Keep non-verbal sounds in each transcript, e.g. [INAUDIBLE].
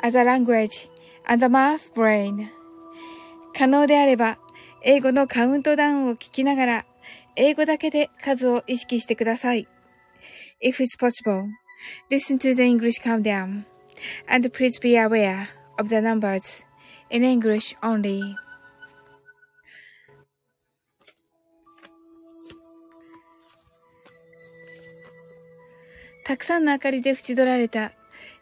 as a language and the math brain. 可能であれば、英語のカウントダウンを聞きながら、英語だけで数を意識してください。If it's possible, listen to the English countdown and please be aware of the numbers in English only. たくさんの明かりで縁取られた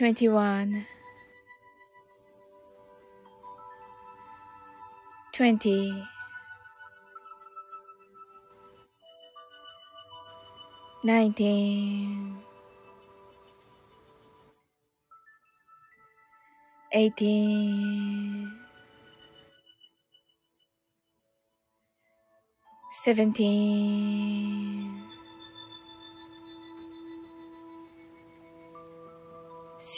21 20 19 18 17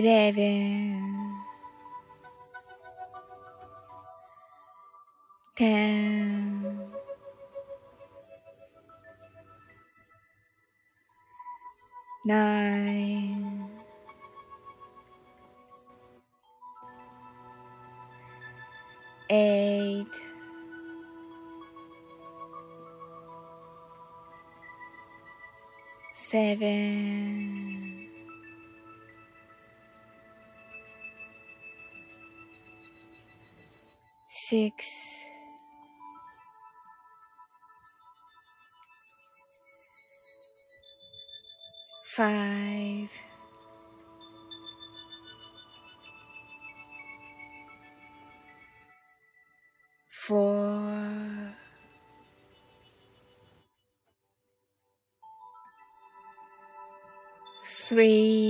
Eleven, ten, nine, eight, seven, six, five, four, three,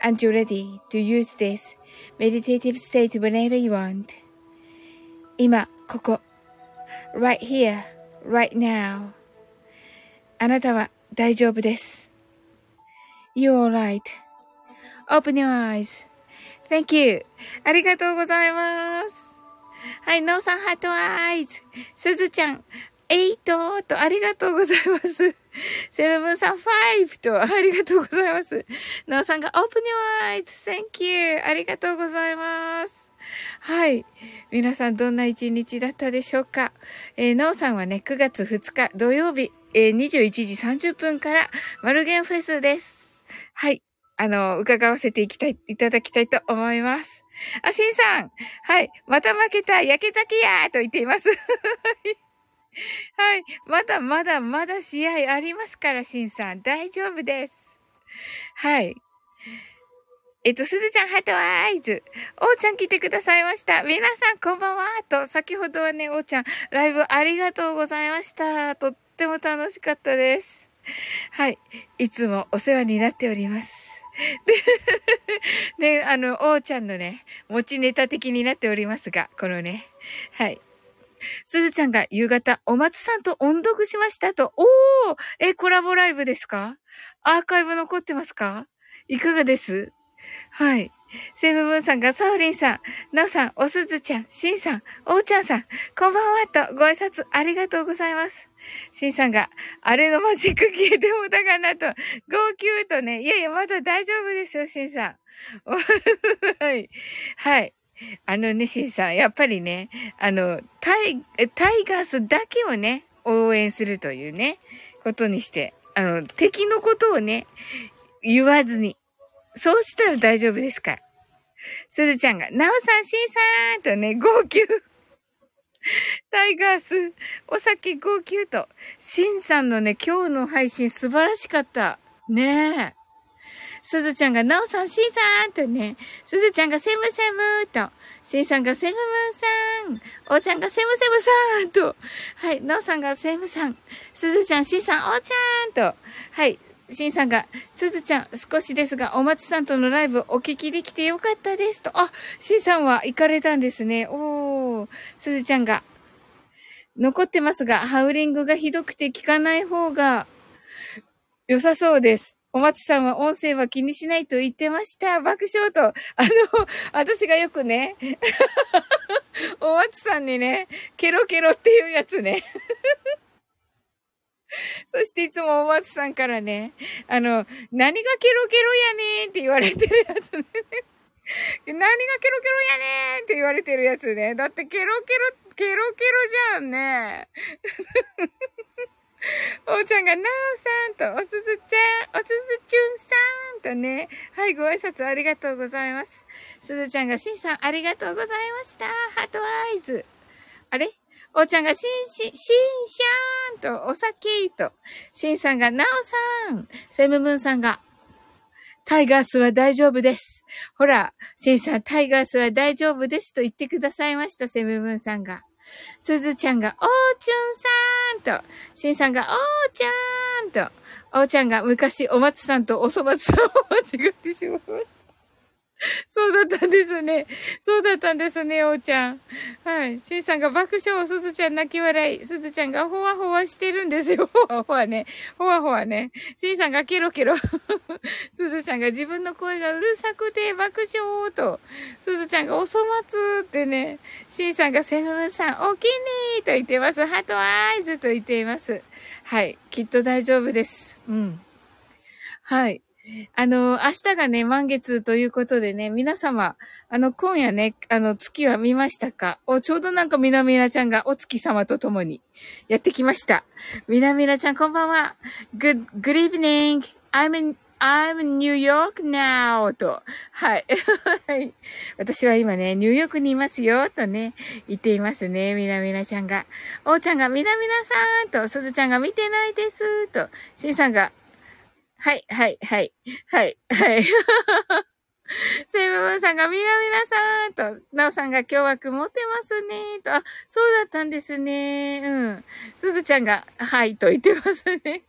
and you're ready to use this meditative state whenever you want. 今、ここ。right here, right now. あなたは大丈夫です。You're alright. open your eyes.Thank you. ありがとうございます。はい、ノーさん、ハートアイズ。すずちゃん、エイトと、ありがとうございます。セブンさん、ファイブと、ありがとうございます。ノーさんが、オープニュアイズ。Thank you. ありがとうございます。はい。皆さん、どんな一日だったでしょうか？えー、ノーさんはね、9月2日土曜日、えー、21時30分から、マルゲンフェスです。はい。あの、伺わせていきたい、いただきたいと思います。あ、しんさん。はい。また負けた、焼け酒やと言っています。はい。まだまだまだ試合ありますから、しんさん。大丈夫です。はい。えっと、すずちゃん、ハートアイズ。おーちゃん来てくださいました。皆さん、こんばんは。と、先ほどはね、おーちゃん、ライブありがとうございました。とっても楽しかったです。はい。いつもお世話になっております。[LAUGHS] で、あの、おーちゃんのね、持ちネタ的になっておりますが、このね、はい。すずちゃんが夕方、お松さんと音読しましたと。おーえ、コラボライブですか？アーカイブ残ってますか？いかがです？はい。セブブンさんが、サオリンさん、ナオさん、おすずちゃん、シンさん、おーちゃんさん、こんばんはとご挨拶ありがとうございます。シンさんが、あれのマジック消えてもだがなと、号泣とね、いやいや、まだ大丈夫ですよ、シンさん。[LAUGHS] はい。はい。[LAUGHS] あのね、シンさん、やっぱりね、あの、タイ、タイガースだけをね、応援するというね、ことにして、あの、敵のことをね、言わずに、そうしたら大丈夫ですから。すずちゃんが、なおさん、しんさんとね、号泣。[LAUGHS] タイガース、お酒号泣と。しんさんのね、今日の配信素晴らしかった。ねえ。すずちゃんが、なおさん、しんさんとね、すずちゃんが、セムセムと、しんさんが、セムムさん、おーちゃんが、セムセムさんと、はい、なおさんが、セムさん、すずちゃん、しんさん、おーちゃんと、はい、しんさんが、すずちゃん、少しですが、お松さんとのライブお聞きできてよかったですと。あ、しんさんは行かれたんですね。おー。すずちゃんが、残ってますが、ハウリングがひどくて聞かない方が良さそうです。お松さんは音声は気にしないと言ってました。爆笑と。あの、私がよくね、[LAUGHS] お松さんにね、ケロケロっていうやつね。[LAUGHS] そしていつもお松さんからね、あの、何がケロケロやねんって言われてるやつね。[LAUGHS] 何がケロケロやねんって言われてるやつね。だってケロケロ、ケロケロじゃんね。[LAUGHS] おーちゃんが、なおさんと、おすずちゃん、おすずちゅんさんとね、はい、ご挨拶ありがとうございます。すずちゃんが、しんさん、ありがとうございました。ハートアイズ。あれ？おーちゃんが、しんし、しんしゃーんと、お酒と、しんさんが、なおさん、セムムーンさんが、タイガースは大丈夫です。ほら、シンさん、タイガースは大丈夫ですと言ってくださいました、セムムーンさんが。すずちゃんが、おーちゅんさんと、しんさんが、おーちゃんと、おーちゃんが昔、お松さんとおそ松さんを間違ってしまいました。[LAUGHS] そうだったんですね。そうだったんですね、おーちゃん。はい。しんさんが爆笑、すずちゃん泣き笑い。すずちゃんがほわほわしてるんですよ。[LAUGHS] ほわほわね。ほわほわね。しんさんがケロケロ。[LAUGHS] すずちゃんが自分の声がうるさくて爆笑と。すずちゃんがおそ松ってね。しんさんがセブンさん、おきにと言ってます。ハトアイズと言っています。はい。きっと大丈夫です。うん。はい。あの、明日がね、満月ということでね、皆様、あの、今夜ね、あの、月は見ましたか？お、ちょうどなんかみなみなちゃんがお月様と共にやってきました。みなみなちゃん、こんばんは。Good, good evening. I'm in, I'm in New York now. と。はい。私は今ね、ニューヨークにいますよ。とね、言っていますね。みなみなちゃんが。おーちゃんがみなみなさんと、すずちゃんが見てないです。と、しんさんが、はい、はい、はい、はい、はい。[LAUGHS] セブブンさんがみなみなさんと、なおさんが今日は曇ってますねと、あ、そうだったんですね。うん。すずちゃんが、はいと言ってますね。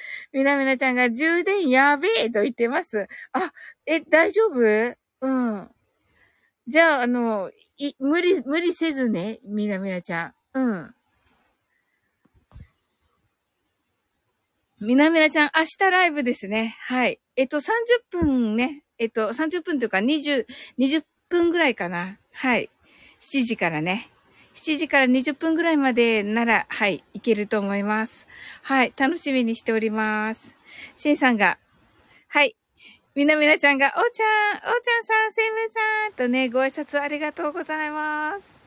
[LAUGHS] みなみなちゃんが充電やべえと言ってます。あ、え、大丈夫？うん。じゃあ、あの、い、無理、無理せずね、みなみなちゃん。うん。みなみなちゃん、明日ライブですね。はい。えっと、30分ね、えっと、30分というか20、20分ぐらいかな。はい。7時からね。7時から20分ぐらいまでなら、はい、いけると思います。はい、楽しみにしております。しんさんが、はい、みなみなちゃんが、おーちゃん、おーちゃんさん、せいめさんとね、ご挨拶ありがとうございます。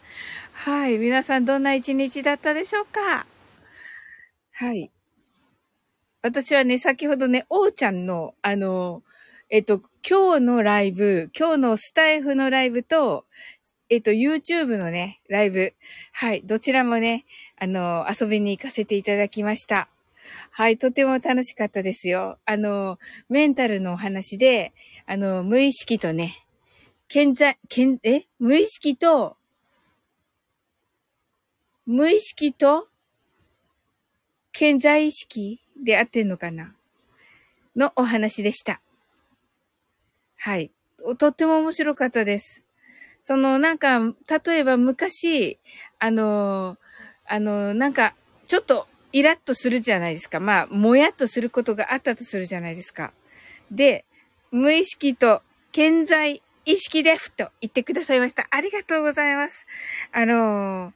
はい、皆さんどんな一日だったでしょうか？はい。私はね、先ほどね、おーちゃんの、あの、えっと、今日のライブ、今日のスタイフのライブと、えっと、YouTube のね、ライブ。はい。どちらもね、あの、遊びに行かせていただきました。はい。とても楽しかったですよ。あの、メンタルのお話で、あの、無意識とね、健在、健、え？無意識と、無意識と、健在意識で合ってんのかな？のお話でした。はい。とっても面白かったです。そのなんか、例えば昔、あの、あの、なんか、ちょっとイラッとするじゃないですか。まあ、もやっとすることがあったとするじゃないですか。で、無意識と健在意識でふと言ってくださいました。ありがとうございます。あの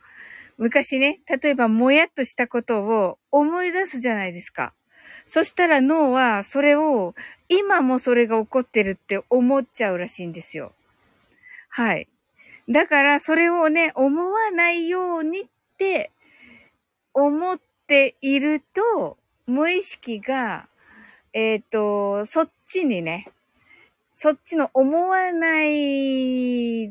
昔ね、例えばもやっとしたことを思い出すじゃないですか。そしたら脳はそれを、今もそれが起こってるって思っちゃうらしいんですよ。はい。だから、それをね、思わないようにって思っていると、無意識が、えっ、ー、と、そっちにね、そっちの思わない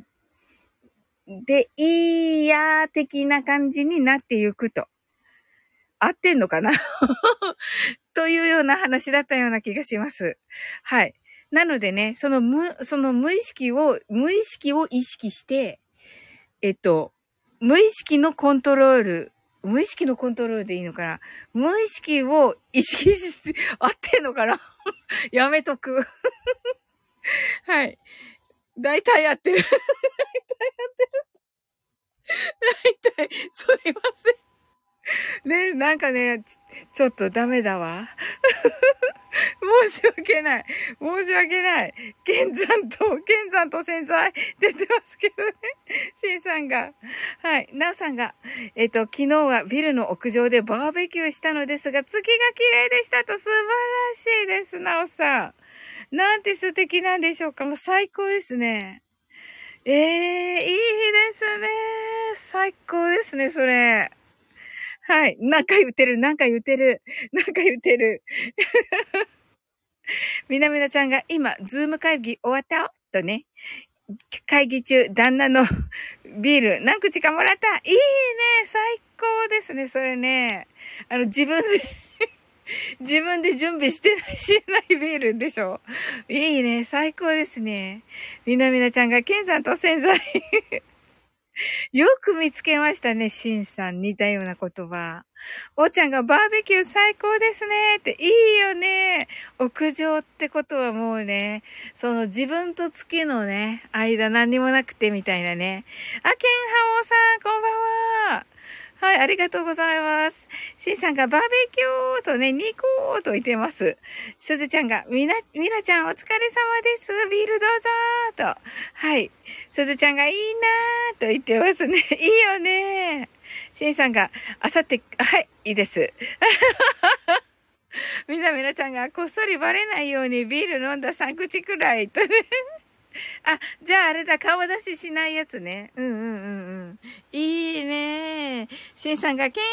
でいいや的な感じになっていくと。合ってんのかな？というような話だったような気がします。はい。なのでね、その無、その無意識を、無意識を意識して、えっと、無意識のコントロール、無意識のコントロールでいいのかな？無意識を意識し、[LAUGHS] 合ってんのかな？[LAUGHS] やめとく [LAUGHS] はい。大体合ってる大体合ってる。大体、すいません。[LAUGHS] ね、なんかね、ちちょっとダメだわ。[LAUGHS] 申し訳ない。申し訳ない。剣山と、剣山と潜在出てますけどね。シンさんが。はい。ナオさんが。えっ、と、昨日はビルの屋上でバーベキューしたのですが、月が綺麗でしたと素晴らしいです、ナオさん。なんて素敵なんでしょうか。もう最高ですね。ええー、いいですね。最高ですね、それ。はい。何回言ってる。何回言ってる。何回言ってる。[LAUGHS] みなみなちゃんが今、ズーム会議終わった？とね。会議中、旦那の [LAUGHS] ビール何口かもらった？いいね。最高ですね、それね。あの、自分で [LAUGHS] 自分で準備してない、しないビールでしょ？いいね、最高ですね。みなみなちゃんが、ケンさんと洗剤 [LAUGHS] よく見つけましたね、シンさん。似たような言葉。おーちゃんがバーベキュー最高ですねって、いいよね。屋上ってことはもうね、その自分と月のね、間何にもなくてみたいなね。あ、ケンハオさん、こんばんは。はい、ありがとうございます。シンさんがバーベキューとね、ニコーと言ってます。すずちゃんが、みな、みなちゃんお疲れ様です。ビールどうぞーと。はい。すずちゃんがいいなーと言ってますね。[LAUGHS] いいよねー。シンさんが、あさって、はい、いいです。[LAUGHS] みなみなちゃんがこっそりバレないようにビール飲んだ3口くらいとね。[LAUGHS] あ、じゃああれだ、顔出ししないやつね。うんうんうんうん。いいねシンさんが、ケンハ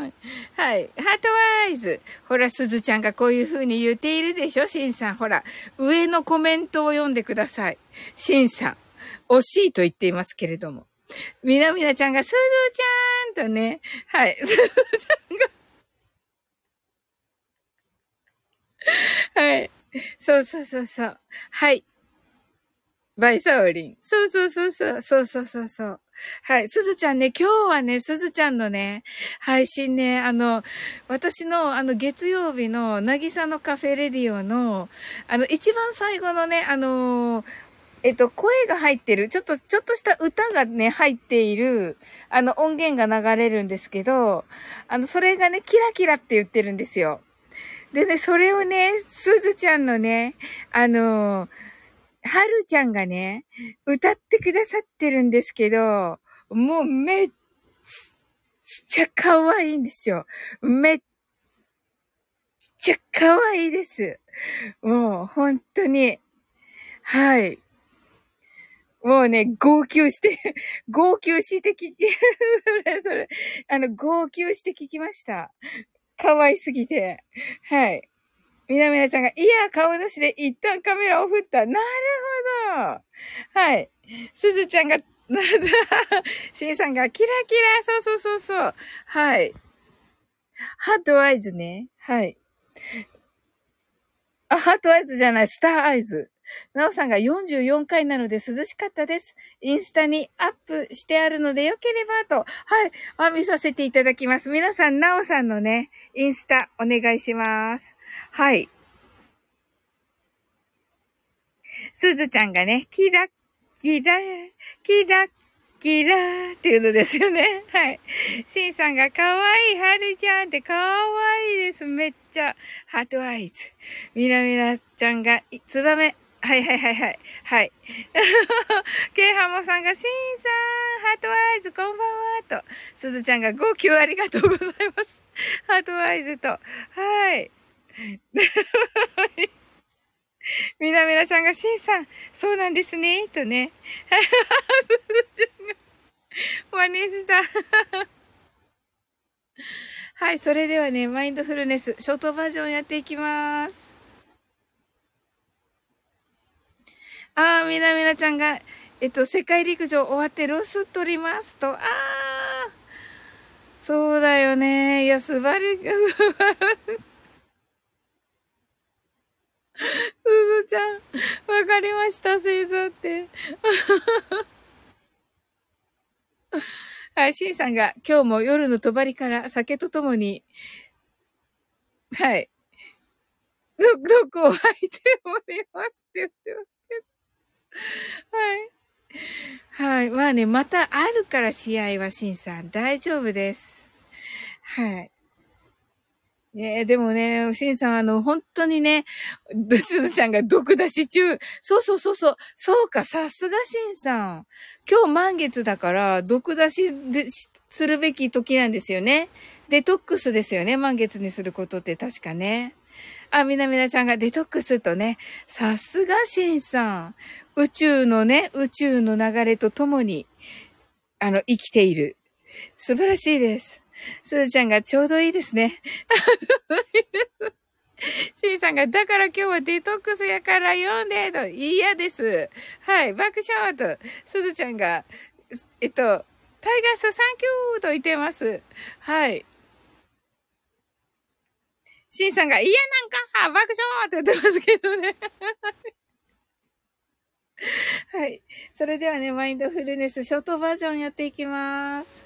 モさん。はい。ハートワイズ。ほら、すずちゃんがこういう風に言っているでしょシンさん。ほら、上のコメントを読んでください。シンさん。惜しいと言っていますけれども。みなみなちゃんが、すずちゃんとね。はい。すずちゃんが。はい。そうそうそうそう。はい。バイサオリン。そうそうそうそう。そうそうそうそう。はい。すずちゃんね、今日はね、すずちゃんのね、配信ね、あの、私の、あの、月曜日の、なぎさのカフェレディオの、あの、一番最後のね、あの、えっと、声が入ってる、ちょっと、ちょっとした歌がね、入っている、あの、音源が流れるんですけど、あの、それがね、キラキラって言ってるんですよ。でね、それをね、すずちゃんのね、あの、はるちゃんがね、歌ってくださってるんですけど、もうめっちゃ可愛いんですよ。めっちゃ可愛いです。もう本当に。はい。もうね、号泣して、号泣して聞き、それそれ、あの、号泣して聞きました。可愛すぎて。はい。みなみなちゃんが、いや、顔出しで一旦カメラを振った。なるほど。はい。すずちゃんが、[LAUGHS] しんさんが、キラキラ、そうそうそうそう。はい。 heart eyes ね。はい。あ、 heart eyes じゃない、 star eyes。なおさんが44回なので涼しかったです。インスタにアップしてあるのでよければと、はい、あ、見させていただきます。皆さん、なおさんのね、インスタお願いします。はい。すずちゃんがね、キラッキラ、キラッキラーっていうのですよね。[LAUGHS] はい。シンさんが可愛い、はるちゃんって可愛いです。めっちゃ。ハートアイズ。みなみなちゃんが、ツバメ。はいはいはいはい。はい。[LAUGHS] ケイハモさんが、シンさん、 heart eyes、こんばんは、と。すずちゃんが、号泣ありがとうございます。[LAUGHS] heart eyes と。はい。[LAUGHS] みなみなちゃんが、しんさん、そうなんですね、とね。[LAUGHS] 真似した。[LAUGHS] はい、それではね、マインドフルネス、ショートバージョンやっていきます。あー、みなみなちゃんが、えっと、世界陸上終わってロス取りますと、あー、そうだよね。いや、素晴らしい。すずちゃん、わかりました、星座って。はい、しんさんが今日も夜の帳から酒とともに、はい。ど、どこを吐いておりますって言ってますけど。はい。はい。まあね、またあるから試合はしんさん大丈夫です。はい。ねえ、でもね、しんさん、あの、本当にね、すずちゃんが毒出し中。そうそうそうそう。そうか、さすがしんさん。今日満月だから、毒出しでするべき時なんですよね。デトックスですよね。満月にすることって確かね。あ、みなみなちゃんがデトックスとね、さすがしんさん。宇宙のね、宇宙の流れとともに、あの、生きている。素晴らしいです。すずちゃんがちょうどいいですね。[LAUGHS] シーさんが、だから今日はデトックスやから読んでと、嫌です。はい、爆笑と、すずちゃんが、えっと、タイガースサンキューと言ってます。はい。シンさんが、嫌なんか爆笑って言ってますけどね。[LAUGHS] はい。それではね、マインドフルネスショートバージョンやっていきます。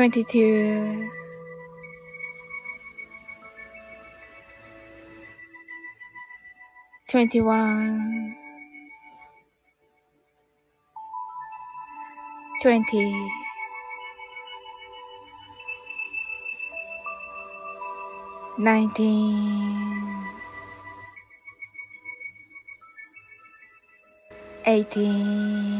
22 21 20 19 18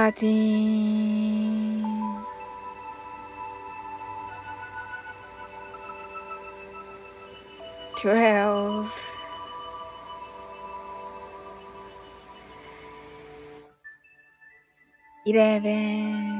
Thirteen, twelve, eleven,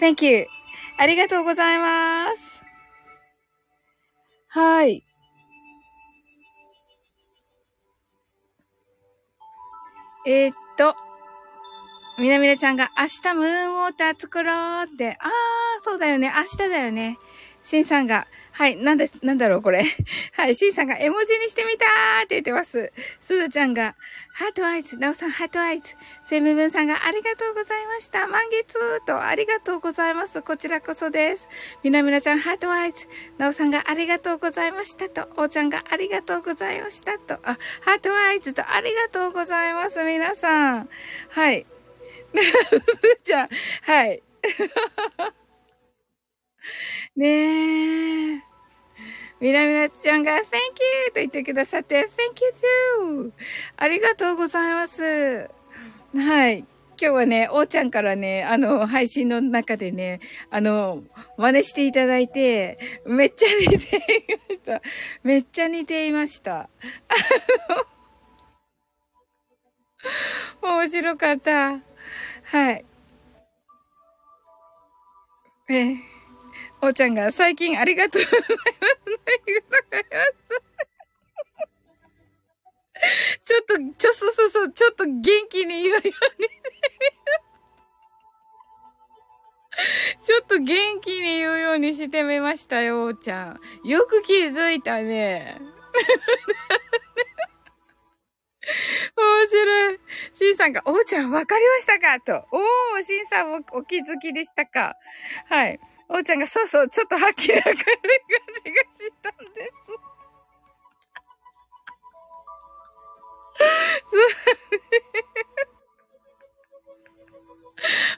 Thank you. ありがとうございます。はい。えーっと、みなみなちゃんが明日ムーンウォーター作ろうって。あー、そうだよね。明日だよね。しんさんが、はい、なんで、なんだろう、これ。[LAUGHS] はい、しんさんが絵文字にしてみたーって言ってます。すずちゃんが、 heart eyes、なおさん heart eyes。セムブンさんがありがとうございました。満月と、ありがとうございます。こちらこそです。みなみなちゃん heart eyes。なおさんがありがとうございましたと、おーちゃんがありがとうございましたと、あ、 heart eyes とありがとうございます。皆さん。はい。[LAUGHS] じゃあ、はい。[LAUGHS] ねえ。みなみなちゃんが Thank you! と言ってくださって Thank you too! ありがとうございます。はい。今日はね、おーちゃんからね、あの、配信の中でね、あの、真似していただいて、めっちゃ似ていました。めっちゃ似ていました。あの面白かった。はい。え、おーちゃんが最近ありがとうございます。ありがとうございますちょっと、ちょ、そうそうそう、ちょっと元気に言うように。ちょっと元気に言うようにしてみましたよ、おーちゃん。よく気づいたね。面白い。シンさんが、おーちゃんわかりましたか？と。おー、シンさんもお気づきでしたか？はい。おーちゃんが、そうそう、ちょっとはきり明るい感じがしたんです。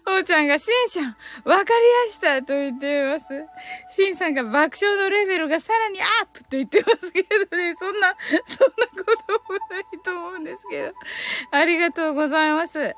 おーちゃんが、シンさん、わかりやしたと言っています。シンさんが爆笑のレベルがさらにアップと言ってますけどね、そんな、そんなこともないと思うんですけど。ありがとうございます。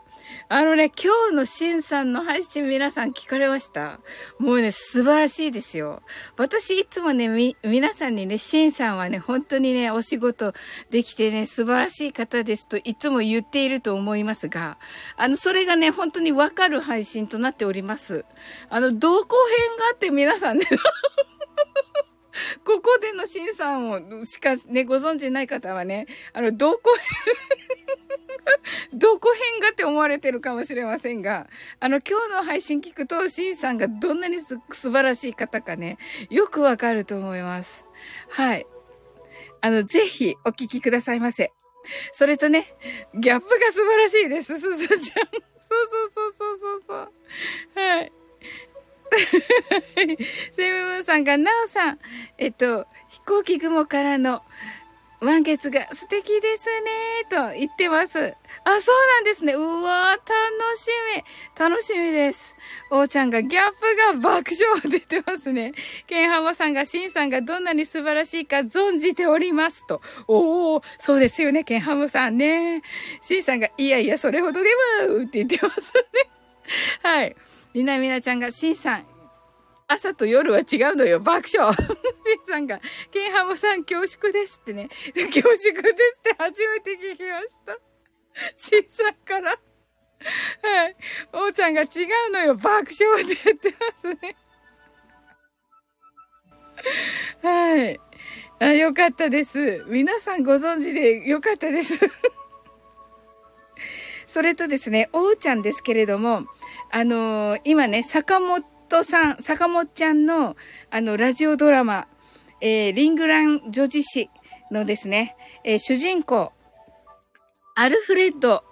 あのね、今日のシンさんの配信皆さん聞かれました？もうね、素晴らしいですよ。私いつもね、み、皆さんにね、シンさんはね、本当にね、お仕事できてね、素晴らしい方ですといつも言っていると思いますが、あの、それがね、本当にわかる配信となっております。あの、同行編があって皆さんね、[LAUGHS] ここでのシンさんを、しかね、ご存知ない方はね、あの、どこ、[LAUGHS] どこ編がって思われてるかもしれませんが、あの、今日の配信聞くと、シンさんがどんなにす素晴らしい方かね、よくわかると思います。はい。あの、ぜひお聞きくださいませ。それとね、ギャップが素晴らしいです、すずちゃん。そうそうそうそうそうそう。はい。[LAUGHS] セムムーンさんが、なおさん、えっと、飛行機雲からの満月が素敵ですね、と言ってます。あ、そうなんですね。うわー楽しみ。楽しみです。おーちゃんがギャップが爆笑出てますね。ケンハマさんが、シンさんがどんなに素晴らしいか存じておりますと。おー、そうですよね、ケンハムさんね。シンさんが、いやいや、それほどでもって言ってますね。はい。みなみなちゃんが、シンさん、朝と夜は違うのよ。爆笑。シンさんが、ケンハムさん恐縮ですってね。恐縮ですって初めて聞きました。シンさんから。はい。おーちゃんが違うのよ。爆笑って言ってますね。はい。あ、よかったです。皆さんご存知でよかったです。それとですね、おーちゃんですけれども、あのー、今ね、坂本さん、坂本ちゃんの、あの、ラジオドラマ、えー、リングラン女子誌のですね、えー、主人公、アルフレッド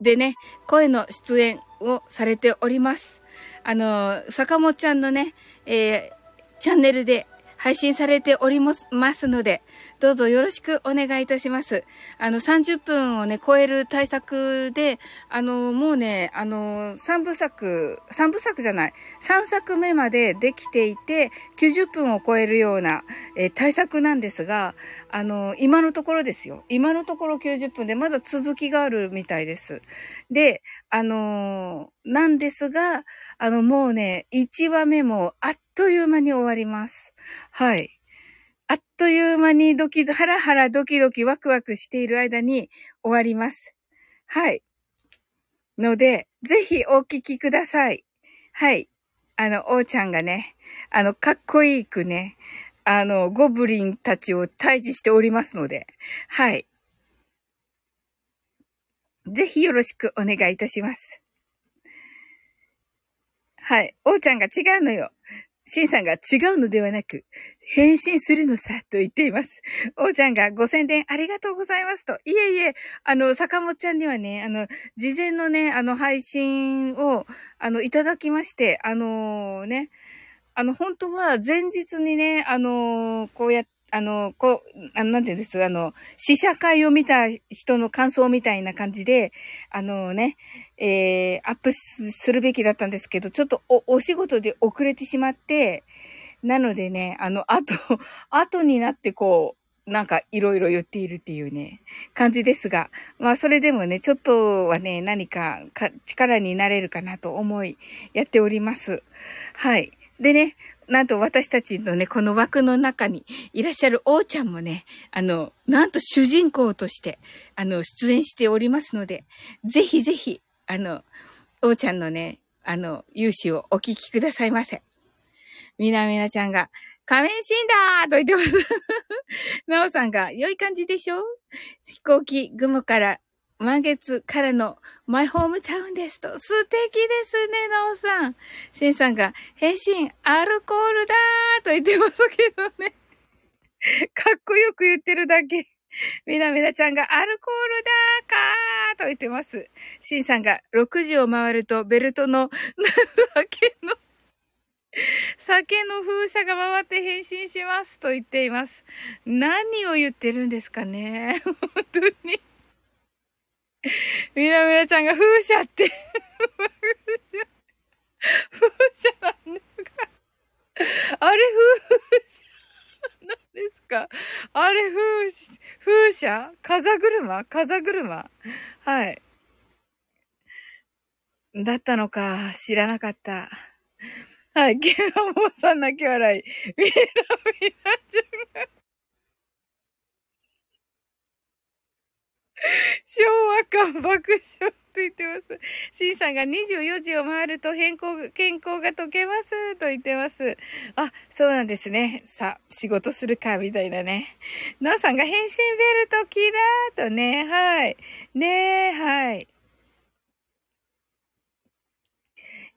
でね、声の出演をされております。あの、坂本ちゃんのね、えー、チャンネルで配信されておりますので、どうぞよろしくお願いいたします。あの、30分をね、超える対策で、あの、もうね、あの、3部作、3部作じゃない、3作目までできていて、90分を超えるような、えー、対策なんですが、あの、今のところですよ。今のところ90分でまだ続きがあるみたいです。で、あのなんですが、あの、もうね、1話目もあっという間に終わります。はい。あっという間にドキド、ハラハラドキドキワクワクしている間に終わります。はい。ので、ぜひお聞きください。はい。あの、おーちゃんがね、あの、かっこいいくね、あの、ゴブリンたちを退治しておりますので、はい。ぜひよろしくお願いいたします。はい。おーちゃんが違うのよ。シンさんが違うのではなく、変身するのさ、と言っています。おーちゃんがご宣伝ありがとうございますと。いえいえ、あの、坂本ちゃんにはね、あの、事前のね、あの、配信を、あの、いただきまして、あのー、ね、あの、本当は前日にね、あのー、こうやって、あの、こう、あなんていうんです、あの、試写会を見た人の感想みたいな感じで、あのね、えー、アップするべきだったんですけど、ちょっとお、お仕事で遅れてしまって、なのでね、あの、後、[LAUGHS] 後になってこう、なんかいろいろ言っているっていうね、感じですが、まあそれでもね、ちょっとはね、何かか力になれるかなと思い、やっております。はい。でね、なんと私たちのね、この枠の中にいらっしゃる王ちゃんもね、あの、なんと主人公として、あの、出演しておりますので、ぜひぜひ、あの、王ちゃんのね、あの、勇姿をお聞きくださいませ。みなみなちゃんが、仮面死んだと言ってます。[LAUGHS] なおさんが、良い感じでしょ？飛行機、雲から満月からのマイホームタウンですと。素敵ですね、なおさん。しんさんが、変身、アルコールだーと言ってますけどね。[LAUGHS] かっこよく言ってるだけ。みなみなちゃんが、アルコールだーかーと言ってます。しんさんが、6時を回ると、ベルトの、[LAUGHS] 酒の、酒の風車が回って変身しますと言っています。何を言ってるんですかね [LAUGHS] 本当に。みなみなちゃんが風車って。風車なんですか。あれ風車なんですか。あれ風、風車風車？風車？はい。だったのか、知らなかった。はい、ケンハモさん泣き笑い。みなみなちゃんが。昭和感爆笑と言ってます。シンさんが24時を回ると変更、健康が解けますと言ってます。あ、そうなんですね。さ、仕事するか、みたいなね。なおさんが変身ベルトキラーとね、はい。ねはい。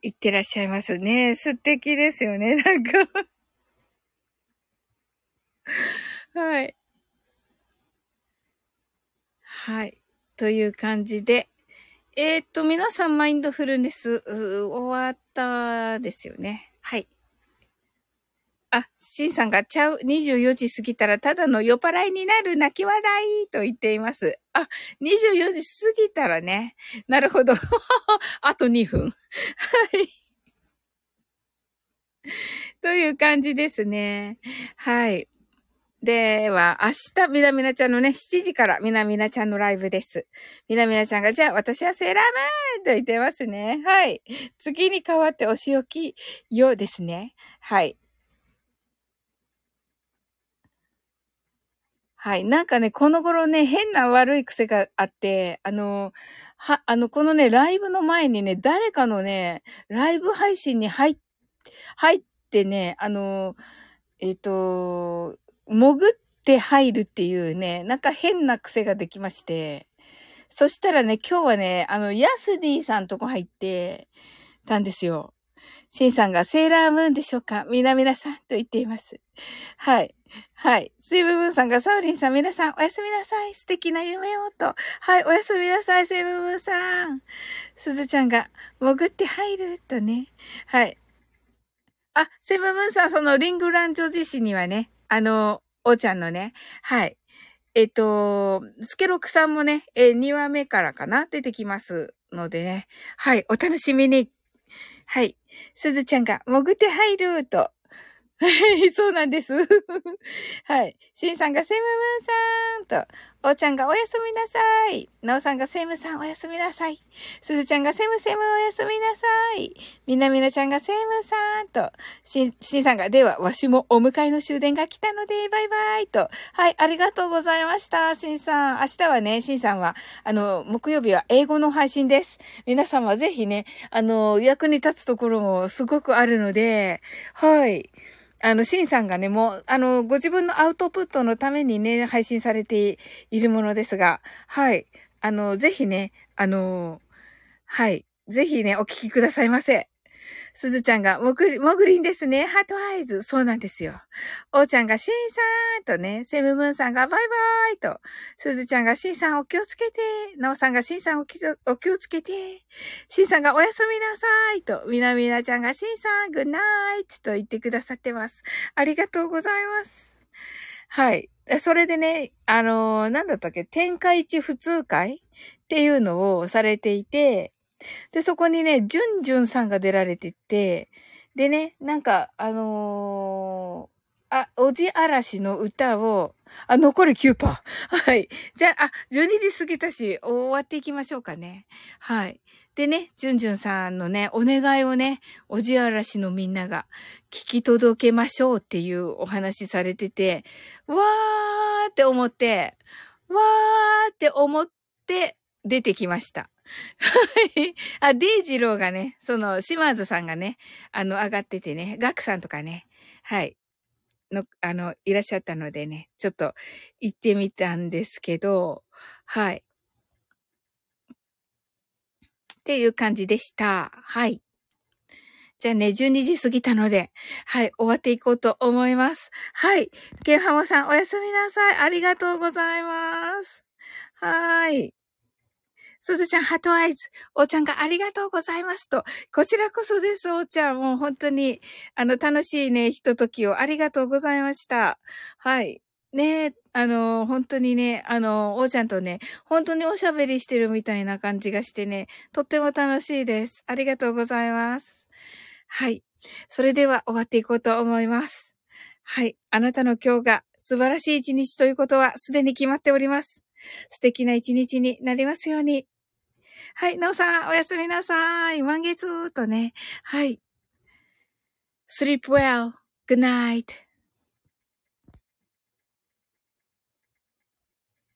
言ってらっしゃいますね。素敵ですよね、なんかはい。はい。という感じで。えー、っと、皆さんマインドフルネス終わったですよね。はい。あ、シンさんがちゃう24時過ぎたらただの酔っ払いになる泣き笑いと言っています。あ、24時過ぎたらね。なるほど。[LAUGHS] あと2分。はい。という感じですね。はい。では、明日、みなみなちゃんのね、7時からみなみなちゃんのライブです。みなみなちゃんが、じゃあ私はセーラームーンと言ってますね。はい。次に変わってお仕置きようですね。はい。はい。なんかね、この頃ね、変な悪い癖があって、あの、は、あの、このね、ライブの前にね、誰かのね、ライブ配信に入っ、入ってね、あの、えっ、ー、と、潜って入るっていうね、なんか変な癖ができまして、そしたらね、今日はね、あの、ヤスディさんとこ入ってたんですよ。シンさんがセーラームーンでしょうかみなみなさんと言っています。はい。はい。スイブブンさんがサウリンさん、皆さんおやすみなさい。素敵な夢をと。はい、おやすみなさい、スイブブンさん。すずちゃんが潜って入るとね。はい。あ、セブブンさん、そのリングラン女子誌にはね、あの、おーちゃんのね、はい。えっと、スケロクさんもね、え2話目からかな？出てきますのでね。はい、お楽しみに。はい。すずちゃんが潜って入ると。[LAUGHS] そうなんです。[LAUGHS] はい。しんさんがセムムーンさんと、おーちゃんがおやすみなさい。なおさんがセムさんおやすみなさい。すずちゃんがセムセムおやすみなさい。みなみなちゃんがセムさんと、しん、しんさんが、では、わしもお迎えの終電が来たので、バイバイと。はい、ありがとうございました。しんさん。明日はね、しんさんは、あの、木曜日は英語の配信です。皆様ぜひね、あの、役に立つところもすごくあるので、はい。あの、シンさんがね、もう、あの、ご自分のアウトプットのためにね、配信されているものですが、はい。あの、ぜひね、あの、はい。ぜひね、お聞きくださいませ。すずちゃんが、もぐり、もぐりんですね。ハートアイズ。そうなんですよ。おーちゃんが、しんさんとね、セムムーンさんが、バイバーイと、すずちゃんが、しんさんお気をつけて、なおさんが、しんさんお気お気をつけて、しんさんが、おやすみなさいと、みなみなちゃんが、しんさん、グッナイトと言ってくださってます。ありがとうございます。はい。それでね、あのー、なんだったっけ、天下一普通会っていうのをされていて、で、そこにね、じゅんじゅんさんが出られてて、でね、なんか、あのー、あ、おじあらしの歌を、あ、残り9%。はい。じゃあ、あ、12時過ぎたし、終わっていきましょうかね。はい。でね、じゅんじゅんさんのね、お願いをね、おじあらしのみんなが聞き届けましょうっていうお話されてて、わーって思って、わーって思って出てきました。はい。[LAUGHS] あ、デイジローがね、その、島津さんがね、あの、上がっててね、ガクさんとかね、はい。の、あの、いらっしゃったのでね、ちょっと行ってみたんですけど、はい。っていう感じでした。はい。じゃあね、12時過ぎたので、はい、終わっていこうと思います。はい。ケンハモさん、おやすみなさい。ありがとうございます。はい。すずちゃん、ハトアイズ。おーちゃんがありがとうございますと。こちらこそです、おーちゃん。もう本当に、あの、楽しいね、ひとときをありがとうございました。はい。ねあの、本当にね、あの、おーちゃんとね、本当におしゃべりしてるみたいな感じがしてね、とっても楽しいです。ありがとうございます。はい。それでは終わっていこうと思います。はい。あなたの今日が素晴らしい一日ということはすでに決まっております。[LAUGHS] 素敵な一日になりますように。はい、なおさん、おやすみなさい。満月とね。はい。sleep well. Good night.